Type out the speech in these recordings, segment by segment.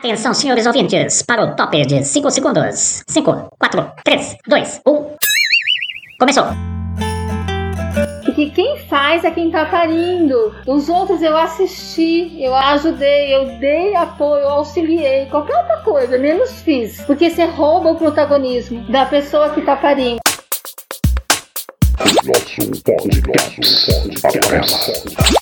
Atenção, senhores ouvintes, para o top de 5 segundos. 5, 4, 3, 2, 1. Começou! Porque quem faz é quem tá parindo. Os outros eu assisti, eu ajudei, eu dei apoio, eu auxiliei, qualquer outra coisa, menos fiz. Porque você rouba o protagonismo da pessoa que tá parindo. Nosso podcast.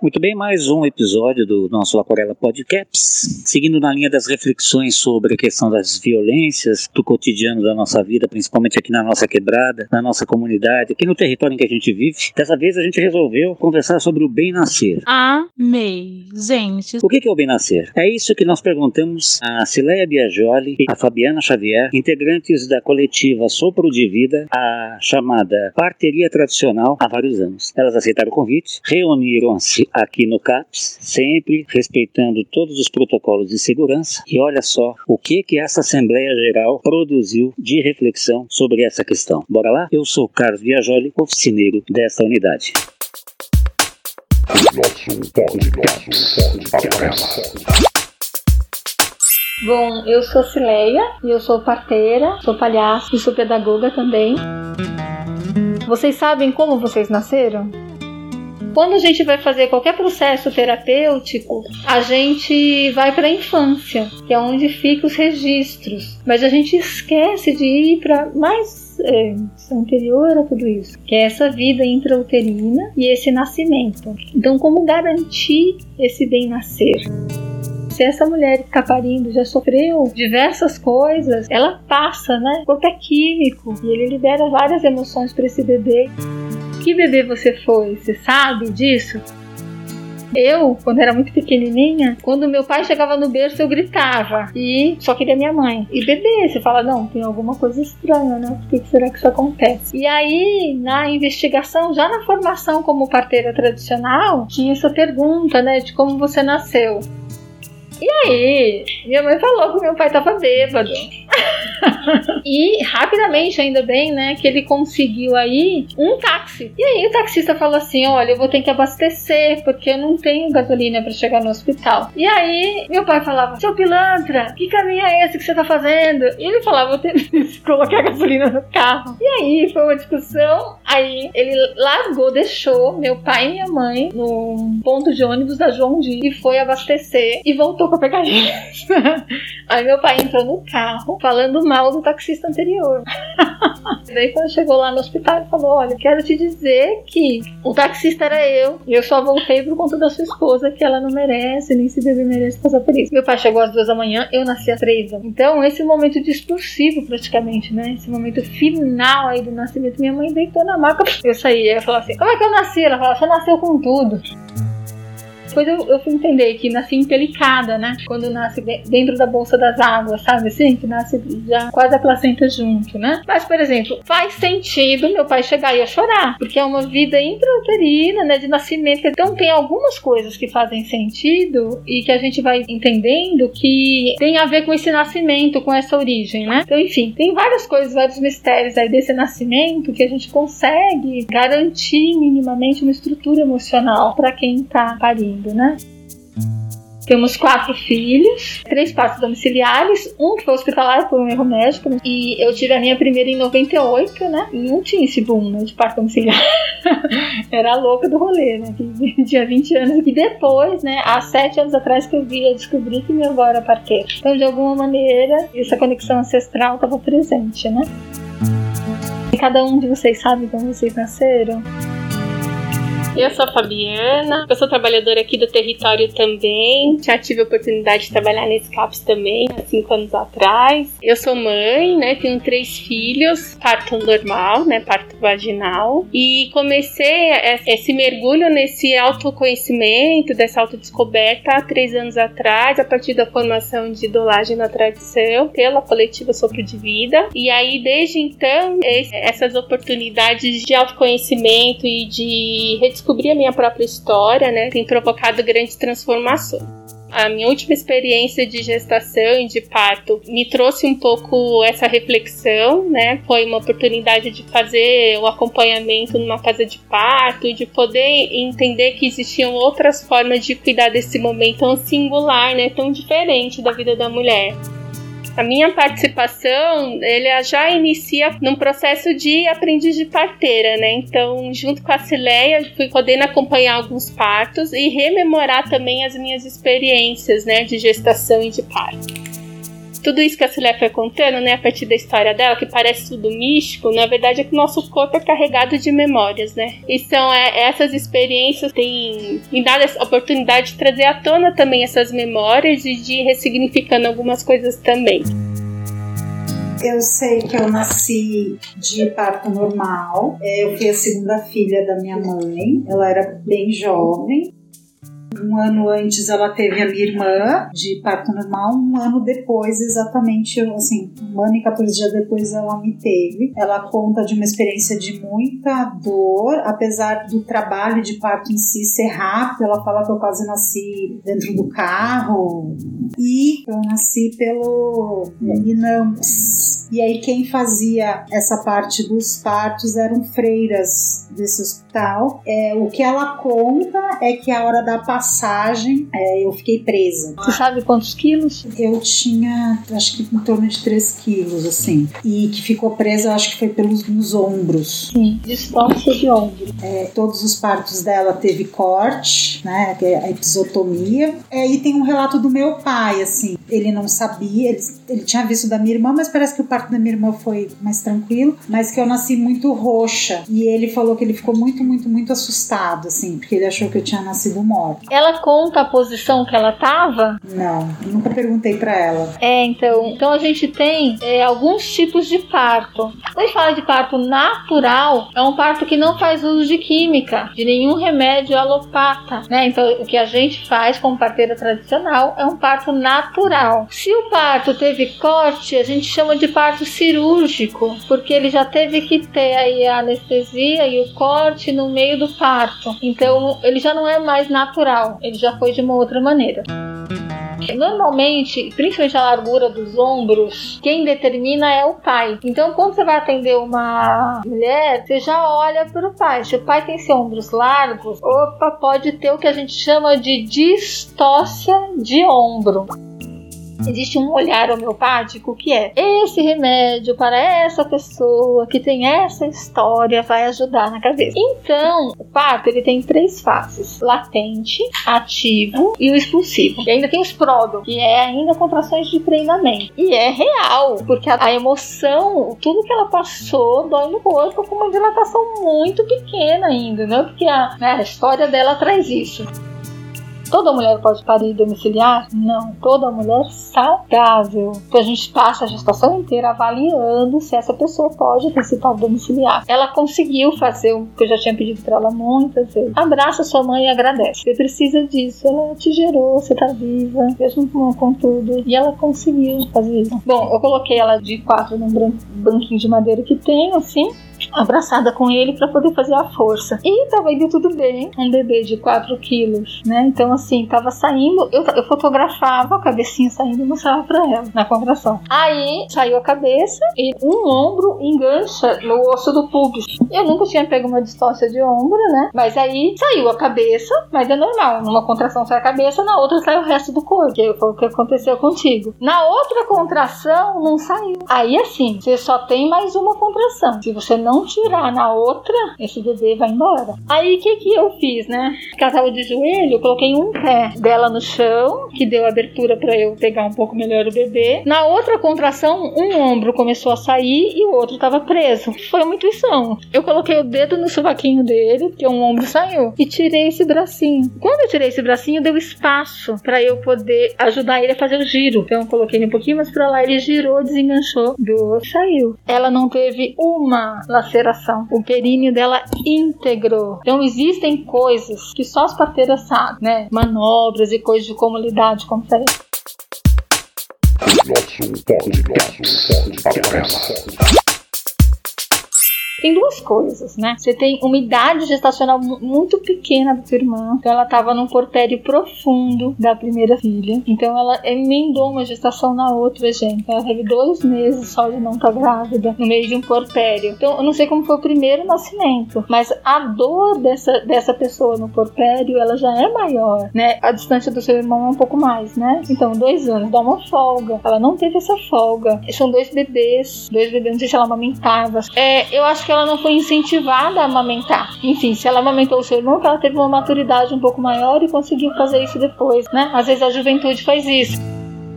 Muito bem, mais um episódio do nosso Aquarela Podcasts, seguindo na linha das reflexões sobre a questão das violências do cotidiano da nossa vida, principalmente aqui na nossa quebrada, na nossa comunidade, aqui no território em que a gente vive. Dessa vez a gente resolveu conversar sobre o bem nascer. Amei, gente. O que é o bem nascer? É isso que nós perguntamos a Cileia Biagioli e a Fabiana Xavier, integrantes da coletiva Sopro de Vida, a chamada Parteria Tradicional, há vários anos. Elas aceitaram o convite, reuniram-se aqui no CAPS, sempre respeitando todos os protocolos de segurança. E olha só o que que essa Assembleia Geral produziu de reflexão sobre essa questão. Bora lá? Eu sou Carlos Viajoli, oficineiro desta unidade. Nosso podcast. Bom, eu sou Cileia, eu sou parteira, sou palhaço e sou pedagoga também. Vocês sabem como vocês nasceram? Quando a gente vai fazer qualquer processo terapêutico, a gente vai para a infância, que é onde ficam os registros. Mas a gente esquece de ir para mais é, anterior a tudo isso, que é essa vida intrauterina e esse nascimento. Então, como garantir esse bem nascer? se essa mulher que está parindo já sofreu diversas coisas, ela passa, né? O corpo é químico e ele libera várias emoções para esse bebê. Que bebê você foi? Você sabe disso? Eu, quando era muito pequenininha, quando meu pai chegava no berço, eu gritava e só queria minha mãe. E bebê, você fala, não, tem alguma coisa estranha, né? Por que será que isso acontece? E aí, na investigação, já na formação como parteira tradicional, tinha essa pergunta, né, de como você nasceu. E aí, minha mãe falou que meu pai tava bêbado. e rapidamente, ainda bem, né, que ele conseguiu aí um táxi. E aí o taxista falou assim: Olha, eu vou ter que abastecer porque eu não tenho gasolina para chegar no hospital. E aí meu pai falava: Seu pilantra, que caminho é esse que você tá fazendo? E ele falava: Vou ter que colocar gasolina no carro. E aí foi uma discussão. Aí ele largou, deixou meu pai e minha mãe no ponto de ônibus da João Di e foi abastecer e voltou pra pegar. Aí meu pai entrou no carro falando mal do taxista anterior. Daí quando chegou lá no hospital, ele falou: Olha, quero te dizer que o taxista era eu. E eu só voltei por conta da sua esposa, que ela não merece, nem se deve merece passar por isso. Meu pai chegou às duas da manhã, eu nasci às três. Então, esse momento discursivo, praticamente, né? Esse momento final aí do nascimento, minha mãe deitou na maca. Eu saí, eu falava assim: Como é que eu nasci? Ela falou: Você nasceu com tudo. Depois eu, eu fui entender que nasci empelicada, né? Quando nasce dentro da bolsa das águas, sabe assim? Que nasce já quase a placenta junto, né? Mas, por exemplo, faz sentido meu pai chegar e eu chorar, porque é uma vida intrauterina, né? De nascimento. Então tem algumas coisas que fazem sentido e que a gente vai entendendo que tem a ver com esse nascimento, com essa origem, né? Então, enfim, tem várias coisas, vários mistérios aí desse nascimento que a gente consegue garantir minimamente uma estrutura emocional para quem tá parindo né? Temos quatro filhos, três partos domiciliares, um que foi hospitalar por um erro médico, e eu tive a minha primeira em 98, né? E não tinha esse boom né, de parto domiciliar. Era a louca do rolê, né? Que tinha 20 anos. E depois, né, há sete anos atrás que eu vi, eu descobri que minha avó era parteira. Então, de alguma maneira, essa conexão ancestral estava presente, né? E cada um de vocês sabe como vocês nasceram? Eu sou a Fabiana, eu sou trabalhadora aqui do território também. Já tive a oportunidade de trabalhar nesse CAPS também, há cinco anos atrás. Eu sou mãe, né? Tenho três filhos, parto normal, né? Parto vaginal. E comecei esse mergulho nesse autoconhecimento, dessa autodescoberta há três anos atrás, a partir da formação de idolagem na tradição, pela coletiva Sopro de Vida. E aí, desde então, essas oportunidades de autoconhecimento e de redescobrir a minha própria história, né, tem provocado grandes transformações. A minha última experiência de gestação e de parto me trouxe um pouco essa reflexão, né? Foi uma oportunidade de fazer o acompanhamento numa casa de parto de poder entender que existiam outras formas de cuidar desse momento tão singular, né? Tão diferente da vida da mulher. A minha participação, ele já inicia num processo de aprendiz de parteira, né? Então, junto com a Cileia, fui podendo acompanhar alguns partos e rememorar também as minhas experiências, né, de gestação e de parto tudo isso que a Cileia foi contando, né, a partir da história dela, que parece tudo místico, na verdade é que o nosso corpo é carregado de memórias, né? E são é, essas experiências têm me dado essa oportunidade de trazer à tona também essas memórias e de ressignificando algumas coisas também. Eu sei que eu nasci de parto normal. É, eu fui a segunda filha da minha mãe. Ela era bem jovem. Um ano antes ela teve a minha irmã de parto normal, um ano depois, exatamente, assim, um ano e 14 dias depois ela me teve. Ela conta de uma experiência de muita dor, apesar do trabalho de parto em si ser rápido. Ela fala que eu quase nasci dentro do carro e eu nasci pelo INAMPS. E aí quem fazia essa parte dos partos eram freiras desse hospital. É, o que ela conta é que a hora da passagem é, eu fiquei presa. Você sabe quantos quilos? Eu tinha, acho que em torno de 3 quilos, assim. E que ficou presa, acho que foi pelos nos ombros. Sim, distorce de ombro. É, todos os partos dela teve corte, né? É a episotomia. É, e tem um relato do meu pai, assim. Ele não sabia, ele, ele tinha visto da minha irmã, mas parece que o parto da minha irmã foi mais tranquilo. Mas que eu nasci muito roxa. E ele falou que ele ficou muito, muito, muito assustado, assim, porque ele achou que eu tinha nascido morta. Ela conta a posição que ela tava? Não, nunca perguntei para ela. É, então, então a gente tem é, alguns tipos de parto. Quando a gente fala de parto natural, é um parto que não faz uso de química, de nenhum remédio alopata, né? Então, o que a gente faz como parteira tradicional é um parto natural. Se o parto teve corte, a gente chama de parto cirúrgico, porque ele já teve que ter aí a anestesia e o corte no meio do parto. Então, ele já não é mais natural, ele já foi de uma outra maneira. Normalmente, principalmente a largura dos ombros, quem determina é o pai. Então, quando você vai atender uma mulher, você já olha para o pai. Se o pai tem seus ombros largos, opa, pode ter o que a gente chama de distócia de ombro existe um olhar homeopático que é esse remédio para essa pessoa que tem essa história vai ajudar na cabeça. Então, o parto ele tem três fases: latente, ativo e o expulsivo. E ainda tem os pródon, que é ainda contrações de treinamento. E é real, porque a, a emoção, tudo que ela passou dói no corpo com uma dilatação muito pequena ainda, né? Porque a, né, a história dela traz isso. Toda mulher pode parir domiciliar? Não. Toda mulher saudável. Então a gente passa a gestação inteira avaliando se essa pessoa pode ter esse parto domiciliar. Ela conseguiu fazer o que eu já tinha pedido para ela muitas vezes. Abraça sua mãe e agradece. Você precisa disso. Ela te gerou, você tá viva, mesmo com tudo. E ela conseguiu fazer isso. Bom, eu coloquei ela de quatro num banquinho de madeira que tem, assim abraçada com ele para poder fazer a força. E tava indo tudo bem. Um bebê de 4 quilos, né? Então, assim, tava saindo. Eu, eu fotografava a cabecinha saindo e mostrava pra ela na contração. Aí saiu a cabeça e um ombro engancha no osso do pubis. Eu nunca tinha pego uma distócia de ombro, né? Mas aí saiu a cabeça, mas é normal. Numa contração sai a cabeça, na outra sai o resto do corpo. Que foi o que aconteceu contigo. Na outra contração, não saiu. Aí, assim, você só tem mais uma contração. Se você não tirar na outra, esse bebê vai embora. Aí o que que eu fiz, né? Tava de joelho, coloquei um pé dela no chão, que deu abertura para eu pegar um pouco melhor o bebê. Na outra contração, um ombro começou a sair e o outro tava preso. Foi uma intuição. Eu coloquei o dedo no sovaquinho dele, porque um ombro saiu, e tirei esse bracinho. Quando eu tirei esse bracinho, deu espaço para eu poder ajudar ele a fazer o giro. Então eu coloquei ele um pouquinho mais para lá, ele girou, desenganchou, do saiu. Ela não teve uma O períneo dela íntegro. Então existem coisas que só as parteiras sabem, né? Manobras e coisas de como lidar, de. Nosso podcast. Tem duas coisas, né? Você tem uma idade gestacional muito pequena da sua irmã, então ela estava num porpério profundo da primeira filha, então ela emendou uma gestação na outra, gente. Ela teve dois meses só de não estar tá grávida, no meio de um porpério. Então eu não sei como foi o primeiro nascimento, mas a dor dessa, dessa pessoa no porpério, ela já é maior, né? A distância do seu irmão é um pouco mais, né? Então, dois anos, dá uma folga. Ela não teve essa folga. São dois bebês, dois bebês, não sei se ela amamentava. É, eu acho que ela não foi incentivada a amamentar. Enfim, se ela amamentou o seu irmão, ela teve uma maturidade um pouco maior e conseguiu fazer isso depois, né? Às vezes a juventude faz isso.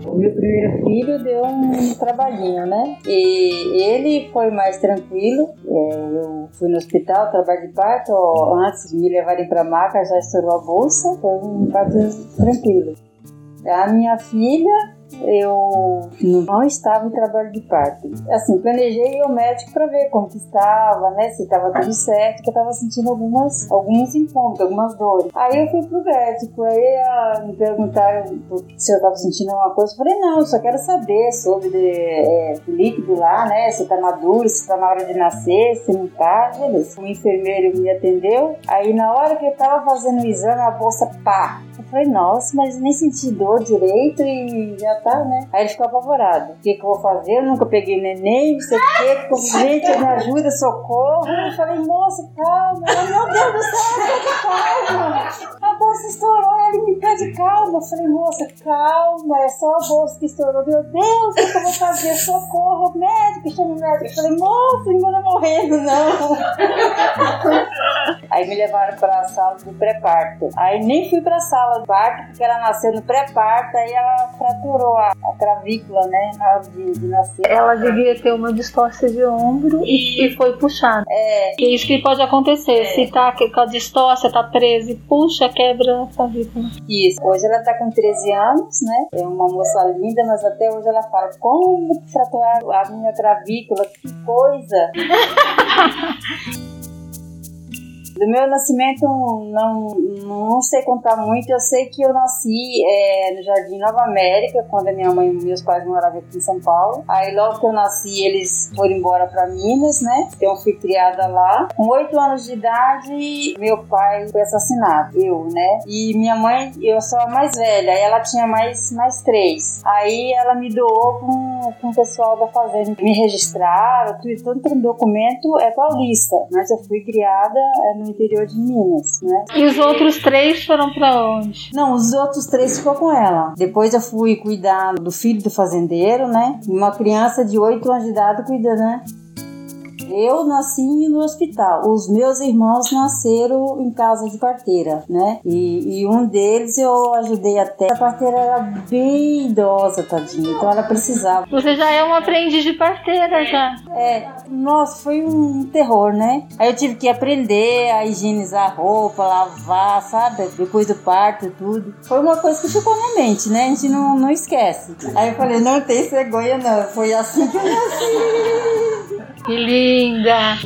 O meu primeiro filho deu um trabalhinho, né? E ele foi mais tranquilo. É, eu fui no hospital, trabalho de parto. Antes de me levarem para maca, já estourou a bolsa. Foi um parto tranquilo. A minha filha eu não estava em trabalho de parto. Assim, planejei o médico para ver como que estava, né? Se estava tudo certo, que eu estava sentindo algumas, alguns incômodos, algumas dores. Aí eu fui pro médico, aí a, me perguntaram se eu estava sentindo alguma coisa. Eu falei, não, eu só quero saber sobre de, é, o líquido lá, né? Se tá maduro, se tá na hora de nascer, se não tá, beleza. O enfermeiro me atendeu, aí na hora que eu tava fazendo o exame, a bolsa pá, falei, nossa, mas nem senti dor direito e já tá, né? Aí ele ficou apavorado. O que, que eu vou fazer? Eu nunca peguei neném, não sei o que. Gente, me ajuda, socorro. Eu falei, moça, calma. meu Deus do céu, calma. A bolsa estourou, ele me pede calma. Eu falei, moça, calma, é só a bolsa que estourou. Meu Deus, o que, que eu vou fazer? Socorro, médico, chama o médico. Eu falei, moça, não manda morrendo, não. Aí me levaram pra sala do pré-parto. Aí nem fui pra sala sala de parto, porque ela nasceu no pré-parto, aí ela fraturou a, a cravícula, né, na hora de, de, nascer. Ela devia ter uma distócia de ombro e, e foi puxada. É. E isso que pode acontecer, é. se tá com a distócia, tá presa e puxa, quebra a clavícula. Isso. Hoje ela tá com 13 anos, né, é uma moça linda, mas até hoje ela fala, como fraturar a minha clavícula, que coisa. Do meu nascimento, não, não sei contar muito. Eu sei que eu nasci é, no Jardim Nova América, quando a minha mãe e meus pais moravam aqui em São Paulo. Aí, logo que eu nasci, eles foram embora para Minas, né? Então, eu fui criada lá. Com oito anos de idade, meu pai foi assassinado. Eu, né? E minha mãe, eu sou a mais velha. Ela tinha mais, mais três. Aí, ela me doou com, com o pessoal da fazenda. Me registraram, tudo, tanto documento é paulista. Mas eu fui criada é, no interior de Minas, né? E os outros três foram para onde? Não, os outros três ficou com ela. Depois eu fui cuidar do filho do fazendeiro, né? Uma criança de 8 anos de idade cuida, né? Eu nasci no hospital. Os meus irmãos nasceram em casa de parteira, né? E, e um deles eu ajudei até. A parteira era bem idosa, tadinha. Então ela precisava. Você já é uma aprendiz de parteira, já. É. Nossa, foi um terror, né? Aí eu tive que aprender a higienizar a roupa, lavar, sabe? Depois do parto e tudo. Foi uma coisa que ficou na mente, né? A gente não, não esquece. Aí eu falei, não tem cegonha não. Foi assim que eu nasci. Que linda!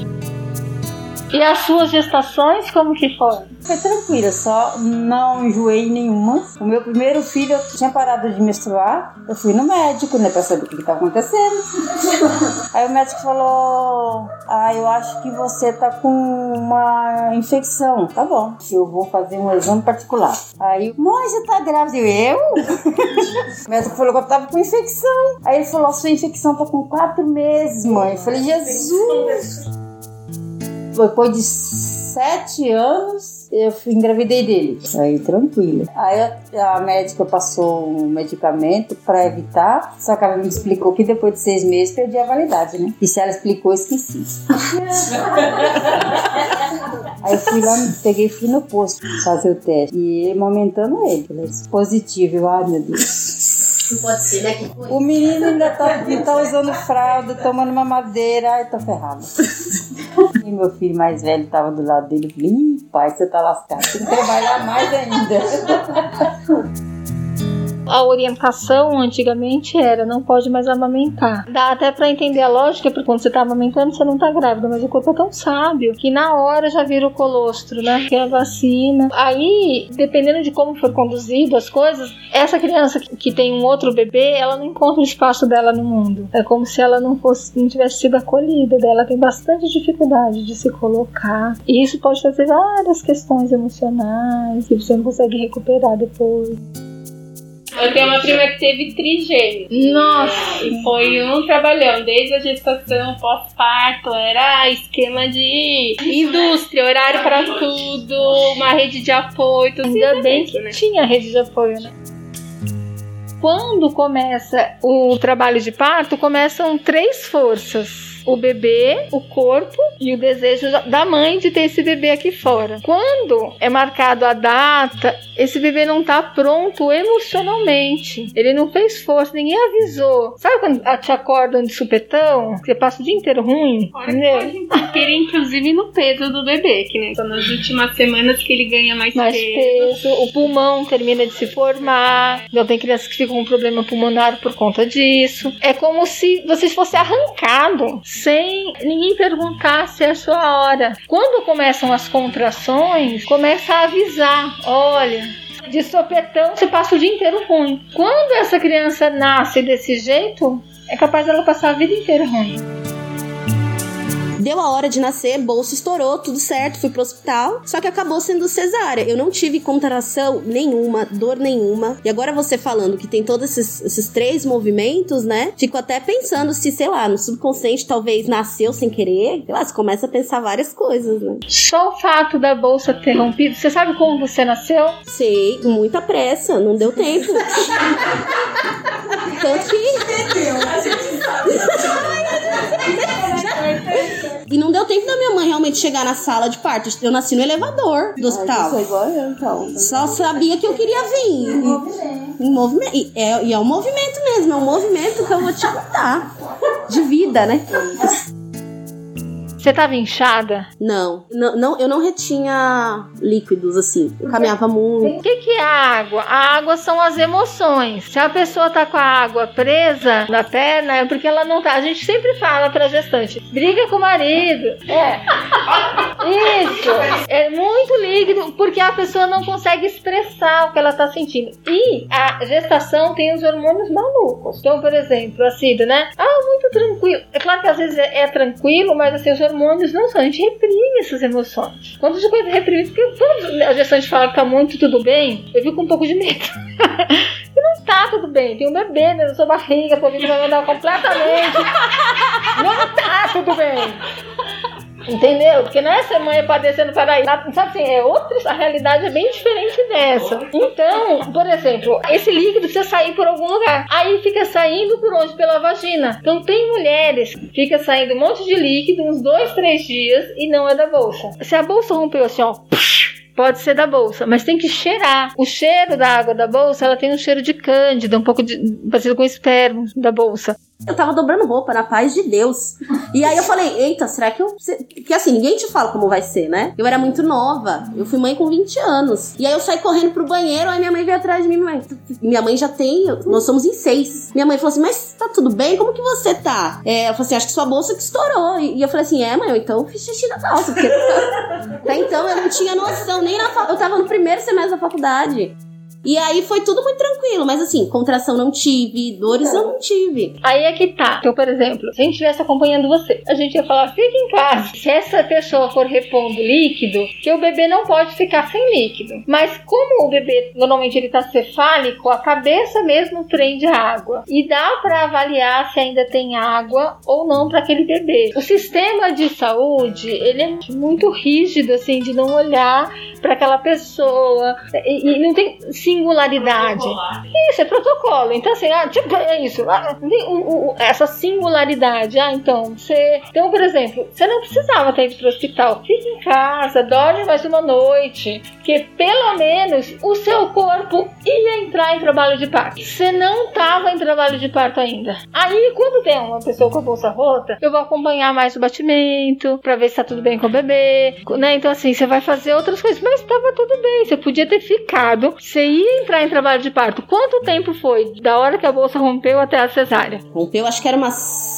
E as suas gestações, como que foram? Foi tranquila, só não enjoei nenhuma. O meu primeiro filho eu tinha parado de menstruar. Eu fui no médico, né, pra saber o que estava acontecendo. Aí o médico falou: Ah, eu acho que você tá com uma infecção. Tá bom, eu vou fazer um exame particular. Aí, mãe, você tá grávida? Eu? o médico falou que eu tava com infecção. Aí ele falou: Sua infecção tá com quatro meses, mãe. Eu falei: Jesus! Depois de sete anos, eu engravidei dele. Aí, tranquilo. Aí a, médica passou um medicamento para evitar, só que ela me explicou que depois de seis meses perdi a validade, né? E se ela explicou, eu esqueci. Aí eu fui lá, peguei fui no posto fazer o teste. E momentando ele, positivo. Eu, ai meu Deus. Não pode ser, né? O menino ainda tá, tá usando fralda, tomando uma madeira. Ai, tô ferrada. E meu filho mais velho tava do lado dele. Eu falei, pai, você tá lascado. Tem que trabalhar mais ainda. A orientação antigamente era não pode mais amamentar. Dá até pra entender a lógica, porque quando você tá amamentando você não tá grávida, mas o corpo é tão sábio que na hora já vira o colostro, né? Que é a vacina. Aí, dependendo de como for conduzido as coisas, essa criança que tem um outro bebê, ela não encontra o espaço dela no mundo. É como se ela não fosse, não tivesse sido acolhida. Ela tem bastante dificuldade de se colocar. E isso pode trazer várias questões emocionais que você não consegue recuperar depois. Eu tenho uma prima que teve trigêmeos. Nossa! E foi um trabalhão, desde a gestação, pós-parto, era esquema de indústria, horário pra tudo, uma rede de apoio, tudo Ainda bem que né? tinha rede de apoio, né? Quando começa o trabalho de parto, começam três forças. O bebê, o corpo e o desejo da mãe de ter esse bebê aqui fora. Quando é marcado a data, esse bebê não tá pronto emocionalmente. Ele não fez força, ninguém avisou. Sabe quando te acordam de supetão? Você passa o dia inteiro ruim? Fora que pode interferir, inclusive, no peso do bebê, que né, são nas últimas semanas que ele ganha mais, mais peso. peso, o pulmão termina de se formar. Então tem crianças que ficam com problema pulmonar por conta disso. É como se você fosse arrancado sem ninguém perguntar se é a sua hora. Quando começam as contrações, começa a avisar: olha. De sopetão, você passa o dia inteiro ruim. Quando essa criança nasce desse jeito, é capaz dela passar a vida inteira ruim. Deu a hora de nascer, bolsa estourou, tudo certo, fui pro hospital. Só que acabou sendo cesárea. Eu não tive contração nenhuma, dor nenhuma. E agora você falando que tem todos esses, esses três movimentos, né? Fico até pensando se, sei lá, no subconsciente talvez nasceu sem querer. Sei lá, você começa a pensar várias coisas, né? Só o fato da bolsa ter rompido. Você sabe como você nasceu? Sei, com muita pressa, não deu tempo. Tanto que. E não deu tempo da minha mãe realmente chegar na sala de parto. Eu nasci no elevador do hospital. Foi igual eu, então. Só sabia que eu queria vir. Em movimento. E é, e é um movimento mesmo, é um movimento que eu vou te contar. De vida, né? Você tava inchada? Não, não, não, eu não retinha líquidos assim. Eu caminhava muito. O que, que é a água? A água são as emoções. Se a pessoa tá com a água presa na perna, é porque ela não tá. A gente sempre fala pra gestante: briga com o marido. É. Isso. É muito líquido porque a pessoa não consegue expressar o que ela tá sentindo. E a gestação tem os hormônios malucos. Então, por exemplo, a Cida, né? Ah, muito tranquilo. É claro que às vezes é, é tranquilo, mas assim, os hormônios não são. A gente reprime essas emoções. Quando de coisa reprimida, porque quando a gestante fala que tá muito tudo bem, eu fico com um pouco de medo. E não tá tudo bem. Tem um bebê dentro da sua barriga, vida vai mandar completamente. Não tá tudo bem. Entendeu? Porque não é ser mãe padecendo para aí. Sabe assim, é outra, a realidade é bem diferente dessa. Então, por exemplo, esse líquido precisa sair por algum lugar. Aí fica saindo por onde? Pela vagina. Então tem mulheres que fica saindo um monte de líquido uns dois, três dias e não é da bolsa. Se a bolsa rompeu assim, ó. Pode ser da bolsa, mas tem que cheirar. O cheiro da água da bolsa, ela tem um cheiro de cândida, um pouco de, parecido com esperma da bolsa. Eu tava dobrando roupa, na paz de Deus. E aí eu falei, eita, será que eu. Porque assim, ninguém te fala como vai ser, né? Eu era muito nova. Eu fui mãe com 20 anos. E aí eu saí correndo pro banheiro, aí minha mãe veio atrás de mim. Minha mãe, minha mãe já tem. Nós somos em seis. Minha mãe falou assim: Mas tá tudo bem? Como que você tá? É, eu falei assim: Acho que sua bolsa que estourou. E, eu falei assim: É, mãe, então eu fiz xixi na calça. Porque até então eu não tinha noção, nem na. Eu tava no primeiro semestre da faculdade. E aí foi tudo muito tranquilo, mas assim, contração não tive, dores eu não tive. Aí é que tá. Então, por exemplo, se a gente estivesse acompanhando você, a gente ia falar, fica em casa. Se essa pessoa for repondo líquido, que o bebê não pode ficar sem líquido. Mas como o bebê, normalmente ele tá cefálico, a cabeça mesmo prende água. E dá para avaliar se ainda tem água ou não para aquele bebê. O sistema de saúde, ele é muito rígido, assim, de não olhar para aquela pessoa. E, e não tem singularidade. Isso, é protocolo. Então, assim, ah, tipo, é isso. Ah, o- o- essa singularidade. Ah, então, você. Então, por exemplo, você não precisava ter ido pro hospital. Fica em casa, dorme mais uma noite. Que pelo menos o seu corpo ia entrar em trabalho de parto. Você não tava em trabalho de parto ainda. Aí, quando tem uma pessoa com a bolsa rota, eu vou acompanhar mais o batimento, pra ver se tá tudo bem com o bebê. Né? Então, assim, você vai fazer outras coisas. Mas tava tudo bem. Você podia ter ficado. Você ia ia entrar em trabalho de parto, quanto tempo foi da hora que a bolsa rompeu até a cesárea? Rompeu, acho que era umas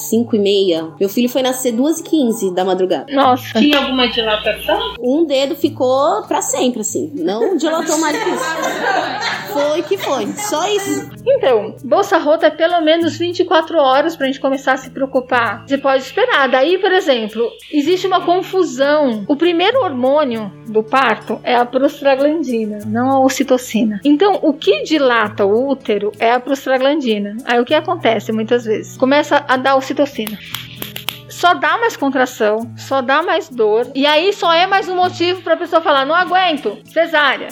5 e meia. Meu filho foi nascer 2 e 15 da madrugada. Nossa. Tinha alguma dilatação? Um dedo ficou pra sempre, assim. Não dilatou mais que isso. Foi que foi. Só isso. Então, bolsa rota é pelo menos 24 horas pra gente começar a se preocupar. Você pode esperar. Daí, por exemplo, existe uma confusão. O primeiro hormônio do parto é a prostaglandina, não a ocitocina. Então, o que dilata o útero é a prostaglandina. Aí o que acontece muitas vezes? Começa a dar ocitocina só dá mais contração, só dá mais dor, e aí só é mais um motivo pra pessoa falar: não aguento, cesárea.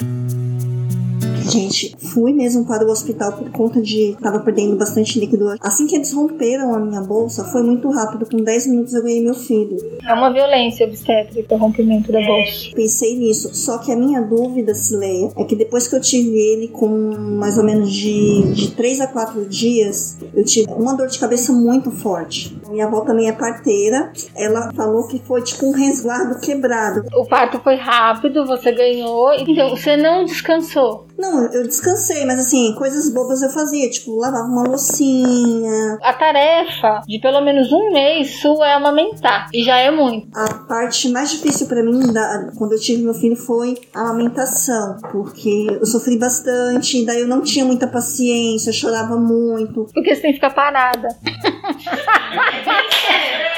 Gente, fui mesmo para o hospital por conta de tava perdendo bastante líquido. Assim que eles romperam a minha bolsa, foi muito rápido. Com 10 minutos eu ganhei meu filho. É uma violência obstétrica o rompimento da bolsa. Pensei nisso. Só que a minha dúvida, Cileia, é que depois que eu tive ele com mais ou menos de, de 3 a 4 dias, eu tive uma dor de cabeça muito forte. Minha avó também é parteira. Ela falou que foi tipo um resguardo quebrado. O parto foi rápido, você ganhou, então você não descansou. Não, eu descansei, mas assim, coisas bobas eu fazia, tipo, lavava uma loucinha. A tarefa de pelo menos um mês sua é amamentar, e já é muito. A parte mais difícil pra mim da- quando eu tive meu filho foi a amamentação, porque eu sofri bastante, daí eu não tinha muita paciência, eu chorava muito. Porque você tem que ficar parada.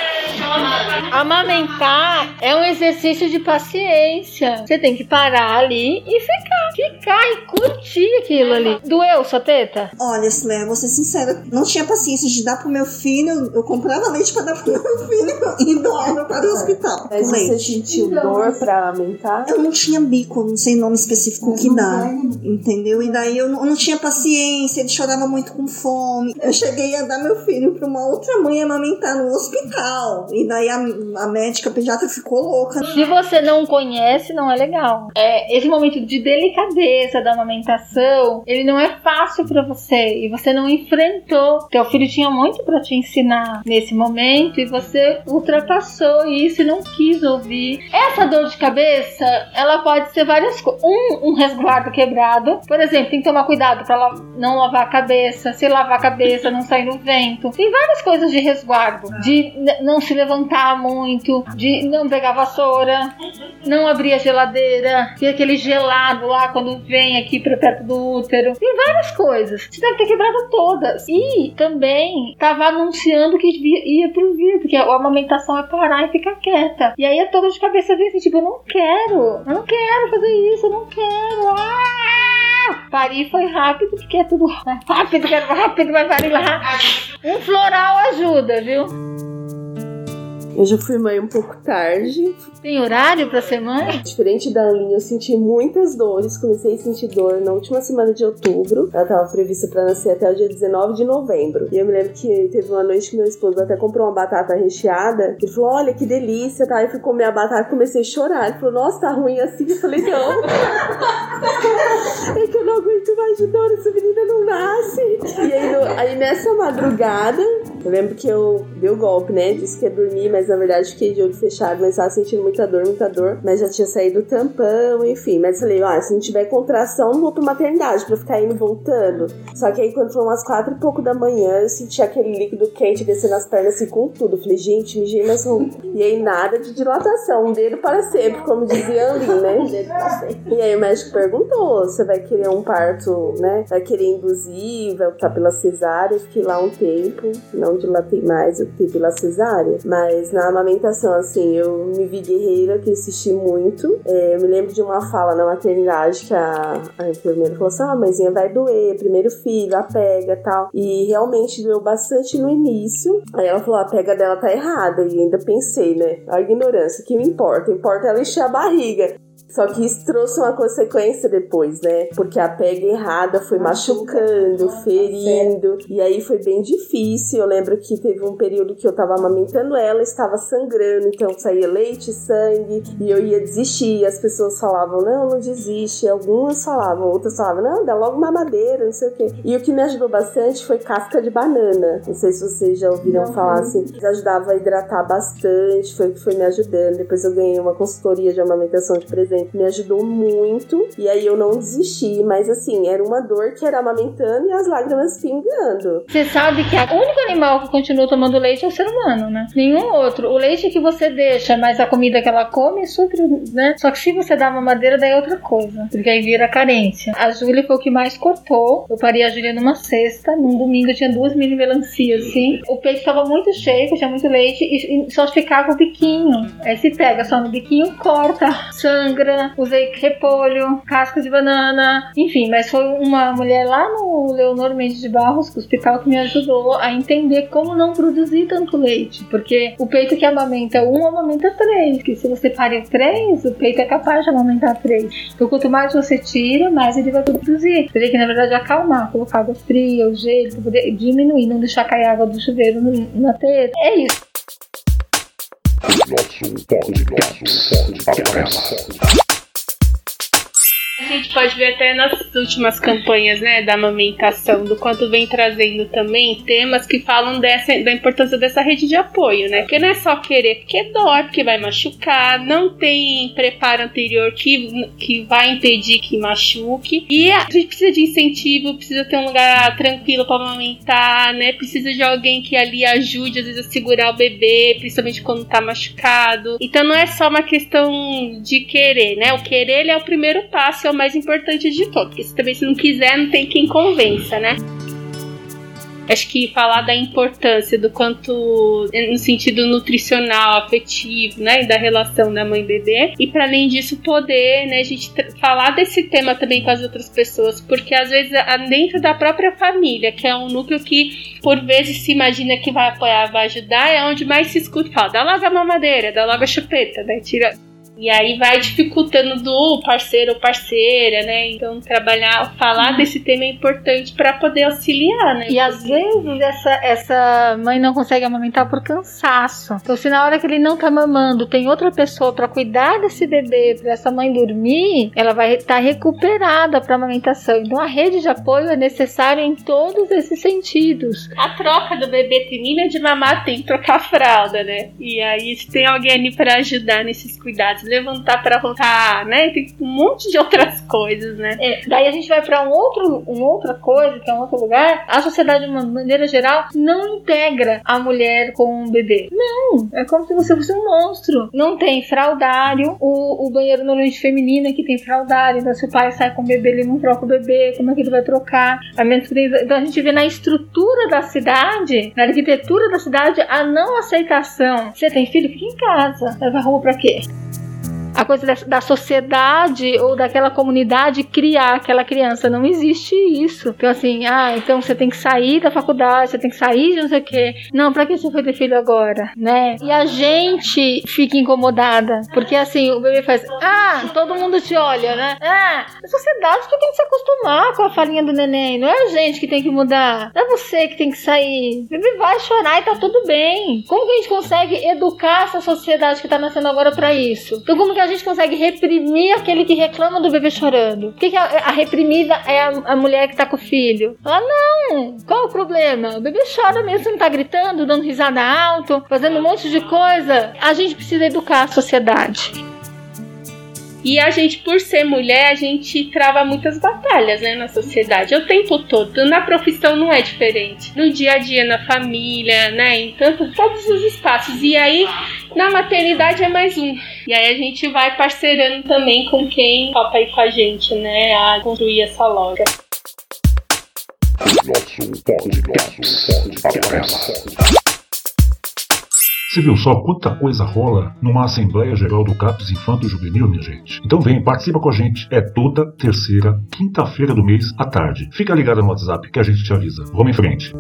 Amamentar é um exercício de paciência. Você tem que parar ali e ficar. Ficar e curtir aquilo ali. Doeu sua teta? Olha, Slé, vou ser sincera, não tinha paciência de dar pro meu filho, eu comprava leite pra dar pro meu filho e doava para o hospital. Mas você sentiu dor pra aumentar? Eu não tinha bico, não sei nome específico que dá, entendeu? E daí eu não, eu não tinha paciência, ele chorava muito com fome. Eu cheguei a dar meu filho pra uma outra mãe amamentar no hospital. E daí a, a médica pediatra ficou louca. Se você não conhece, não é legal. É, esse momento de delicadeza da amamentação, ele não é fácil pra você e você não enfrentou. Teu filho tinha muito pra te ensinar nesse momento e você ultrapassou isso e não quis ouvir. Essa dor de cabeça, ela pode ser várias coisas. Um, um resguardo quebrado. Por exemplo, tem que tomar cuidado pra la- não lavar a cabeça. Se lavar a cabeça, não sair no vento. Tem várias coisas de resguardo. De não se levantar muito, de não pegar vassoura, não abrir a geladeira, ter aquele gelado lá quando vem aqui pra perto do útero. Tem várias coisas. Você deve ter quebrado todas. E também tava anunciando que ia pro vídeo, porque a amamentação é parar e ficar quieta. E aí a toda de cabeça vem assim, tipo, eu não quero, eu não quero fazer isso, eu não quero. Ah! Parir foi rápido, porque é tudo rápido, quero rápido, vai parir lá. Um floral ajuda, viu? Eu já fui mãe um pouco tarde. Tem horário pra ser mãe? Diferente da Aline, eu senti muitas dores. Comecei a sentir dor na última semana de outubro. Ela estava prevista para nascer até o dia 19 de novembro. E eu me lembro que teve uma noite que meu esposo até comprou uma batata recheada. Ele falou: Olha que delícia, tá? Eu fui comer a batata e comecei a chorar. Ele falou: Nossa, tá ruim assim. Eu falei: Não. é que eu não aguento mais de dor, essa menina não nasce. E aí, no- aí nessa madrugada, eu lembro que eu dei o golpe, né? Disse que ia dormir, mas na verdade fiquei de olho fechado, mas tava sentindo muita dor, muita dor. Mas já tinha saído o tampão, enfim. Mas falei, ah, se não tiver contração, não vou pra maternidade pra ficar indo voltando. Só que aí quando foi umas quatro e pouco da manhã, eu senti aquele líquido quente descendo as pernas assim com tudo. Falei, gente, mijei nas roupas. E aí nada de dilatação, um dedo para sempre, como dizia ali, né? E aí o médico perguntou: você vai querer um parto, né? Vai querer induzir, vai optar pela cesárea? Eu fiquei lá um tempo, não dilatei mais, eu optei pela cesárea. Mas na amamentação, assim, eu me vi guerreira, que assisti muito. É, eu me lembro de uma fala na maternidade que a, a enfermeira falou assim: ah, mãezinha, vai doer, primeiro filho, a pega tal. E realmente doeu bastante no início. Aí ela falou: a pega dela tá errada. E ainda pensei, né? A ignorância, o que me importa? Importa ela encher a barriga. Só que isso trouxe uma consequência depois, né? Porque a pega errada foi machucando, ferindo. E aí foi bem difícil. Eu lembro que teve um período que eu tava amamentando ela, estava sangrando, então saía leite, sangue, e eu ia desistir. E as pessoas falavam: não, não desiste. Algumas falavam, outras falavam: não, dá logo mamadeira, não sei o quê. E o que me ajudou bastante foi casca de banana. Não sei se vocês já ouviram falar assim. Ajudava a hidratar bastante, foi o que foi me ajudando. Depois eu ganhei uma consultoria de amamentação de presente me ajudou muito. E aí eu não desisti, mas assim, era uma dor que era amamentando e as lágrimas pingando. Você sabe que o único animal que continua tomando leite é o ser humano, né? Nenhum outro. O leite que você deixa, mas a comida que ela come, supre, né? Só que se você dá mamadeira, daí é outra coisa. Porque aí vira carência. A Júlia foi o que mais cortou. Eu parei a Júlia numa sexta. Num domingo eu tinha duas mini melancias, assim. O peito tava muito cheio, tinha muito leite. E só ficava o biquinho. Aí se pega só no biquinho, corta, sangra. Usei repolho, casca de banana. Enfim, mas foi uma mulher lá no Leonor Mendes de Barros, que hospital que me ajudou a entender como não produzir tanto leite. Porque o peito que amamenta um, amamenta três. Que se você parir três, o peito é capaz de amamentar três. Então quanto mais você tira, mais ele vai produzir. Tem que, na verdade, acalmar, colocar água fria, o gelo, poder diminuir, não deixar cair água do chuveiro na teta. É isso. Nosso pode, nosso pode, A gente pode ver até nas últimas campanhas, né, da amamentação, do quanto vem trazendo também temas que falam dessa, da importância dessa rede de apoio, né? Porque não é só querer porque dói, porque vai machucar, não tem preparo anterior que, que vai impedir que machuque. E a gente precisa de incentivo, precisa ter um lugar tranquilo para amamentar, né? Precisa de alguém que ali ajude, às vezes, a segurar o bebê, principalmente quando tá machucado. Então não é só uma questão de querer, né? O querer é o primeiro passo, é o mais importante de todo. Porque se também se não quiser, não tem quem convença, né? Acho que falar da importância do quanto no sentido nutricional, afetivo, né, e da relação da mãe bebê, e para além disso poder, né, a gente falar desse tema também com as outras pessoas, porque às vezes dentro da própria família, que é um núcleo que por vezes se imagina que vai apoiar, vai ajudar, é onde mais se escuta, fala, dá logo a mamadeira, dá logo a chupeta, né, tira e aí vai dificultando do parceiro ou parceira, né? Então trabalhar, falar desse tema é importante para poder auxiliar, né? E às vezes essa, essa mãe não consegue amamentar por cansaço. Então, se na hora que ele não tá mamando tem outra pessoa para cuidar desse bebê, para essa mãe dormir, ela vai estar recuperada para amamentação. Então, a rede de apoio é necessária em todos esses sentidos. A troca do bebê termina de mamar, tem que trocar a fralda, né? E aí se tem alguém ali para ajudar nesses cuidados, levantar para rotar, né? Tem um monte de outras coisas, né? É, daí a gente vai para um outro, uma outra coisa, que é um outro lugar. A sociedade, de uma maneira geral, não integra a mulher com o bebê. Não, é como se você fosse um monstro. Não tem fraldário. O, o banheiro normalmente feminino aqui tem fraldário. Então, se o pai sai com o bebê, ele não troca o bebê. Como é que ele vai trocar? A menos que Então, a gente vê na estrutura da cidade, na arquitetura da cidade, a não aceitação. Você tem filho? Fica em casa. Leva roupa pra quê? A coisa da, da sociedade ou daquela comunidade criar aquela criança. Não existe isso. Então, assim, ah, então você tem que sair da faculdade, você tem que sair de não sei o quê. Não, pra que você foi ter filho agora, né? E a gente fica incomodada, porque assim, o bebê faz, ah, todo mundo te olha, né? Ah, a sociedade que tem que se acostumar com a falinha do neném, não é a gente que tem que mudar, não é você que tem que sair. O bebê vai chorar e tá tudo bem. Como que a gente consegue educar essa sociedade que tá nascendo agora pra isso? Então, como que a gente consegue reprimir aquele que reclama do bebê chorando? Por que, que a, a reprimida é a, a mulher que tá com o filho? Ah, não! Qual o problema? O bebê chora mesmo, tá gritando, dando risada alto, fazendo um monte de coisa. A gente precisa educar a sociedade. E a gente, por ser mulher, a gente trava muitas batalhas, né, na sociedade, o tempo todo. Na profissão não é diferente. No dia a dia, na família, né, em tanto, todos os espaços. E aí, na maternidade é mais um. E aí a gente vai parceirando também com quem topa aí com a gente, né, a construir essa loja. Nosso pode, nosso pode. Você viu só quanta coisa rola numa Assembleia Geral do CAPES Infanto Juvenil, minha gente? Então vem, participa com a gente. É toda terceira, quinta-feira do mês, à tarde. Fica ligado no WhatsApp que a gente te avisa. Vamos em frente.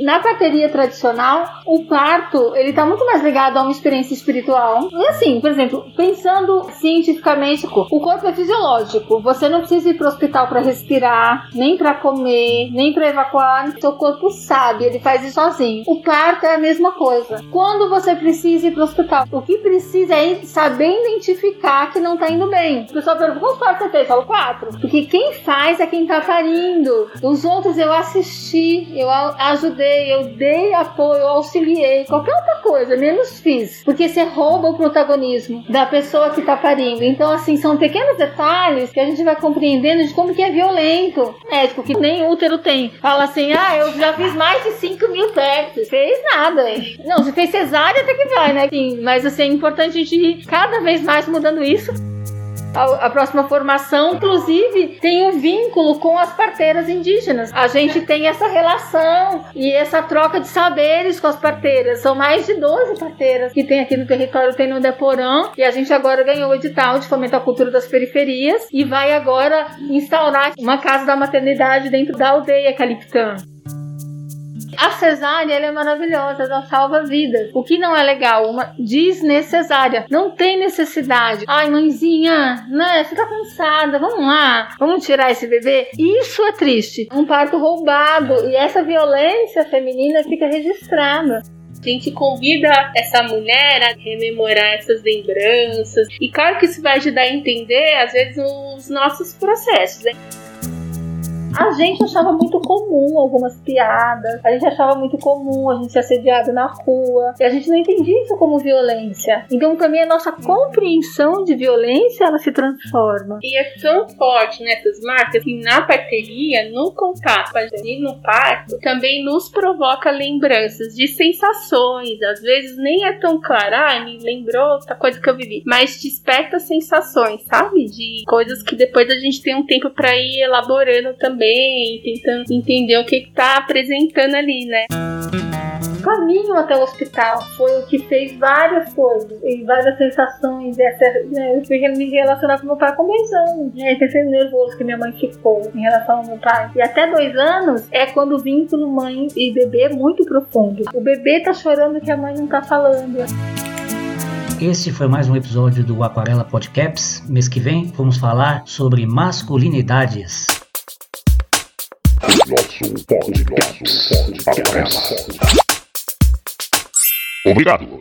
Na parteria tradicional, o parto, ele tá muito mais ligado a uma experiência espiritual. E assim, por exemplo, pensando cientificamente, o corpo é fisiológico. Você não precisa ir pro hospital para respirar, nem para comer, nem para evacuar. Seu corpo sabe, ele faz isso sozinho. O parto é a mesma coisa. Quando você precisa ir pro hospital, o que precisa é saber identificar que não tá indo bem. O pessoal pergunta, quantos partos você fez? Eu falo quatro. Porque quem faz é quem tá parindo. Os outros eu assisti, eu ajudei, eu dei apoio, eu auxiliei, qualquer outra coisa, menos fiz. Porque você rouba o protagonismo da pessoa que tá parindo. Então, assim, são pequenos detalhes que a gente vai compreendendo de como que é violento. Médico que nem útero tem. Fala assim, ah, eu já fiz mais de 5 mil testes. Fez nada. hein? Não, se fez cesárea até que vai, né? Sim, mas assim, é importante a gente ir cada vez mais mudando isso. A, a próxima formação, inclusive, tem um vínculo com as parteiras indígenas. A gente tem essa relação e essa troca de saberes com as parteiras. São mais de 12 parteiras que tem aqui no território, tem no Deporã. E a gente agora ganhou o edital de fomentar a cultura das periferias e vai agora instaurar uma casa da maternidade dentro da aldeia Caliptã. A cesárea é maravilhosa, ela salva vidas. O que não é legal, uma desnecessária. Não tem necessidade. Ai, mãezinha, né? Você cansada, vamos lá, vamos tirar esse bebê. Isso é triste. Um parto roubado e essa violência feminina fica registrada. A gente convida essa mulher a rememorar essas lembranças. E claro que isso vai ajudar a entender, às vezes, os nossos processos. Né? A gente achava muito comum algumas piadas, a gente achava muito comum a gente ser assediado na rua, e a gente não entendia isso como violência. Então também a nossa compreensão de violência ela se transforma. E é tão forte nessas marcas que na parteria, no contato gente no parto, também nos provoca lembranças de sensações. Às vezes nem é tão claro, ah, me lembrou outra coisa que eu vivi, mas desperta sensações, sabe? De coisas que depois a gente tem um tempo para ir elaborando também, tentando entender o que, que tá apresentando ali, né? O caminho até o hospital foi o que fez várias coisas e várias sensações. Essa, né, eu fui me relacionar com meu pai com dois anos, né? Esse nervoso que minha mãe ficou em relação ao meu pai. E até dois anos é quando o vínculo mãe e bebê é muito profundo. O bebê tá chorando que a mãe não tá falando. Esse foi mais um episódio do Aquarela Podcasts. Mês que vem vamos falar sobre masculinidades. Nosso podcast. Aquarela. Obrigado.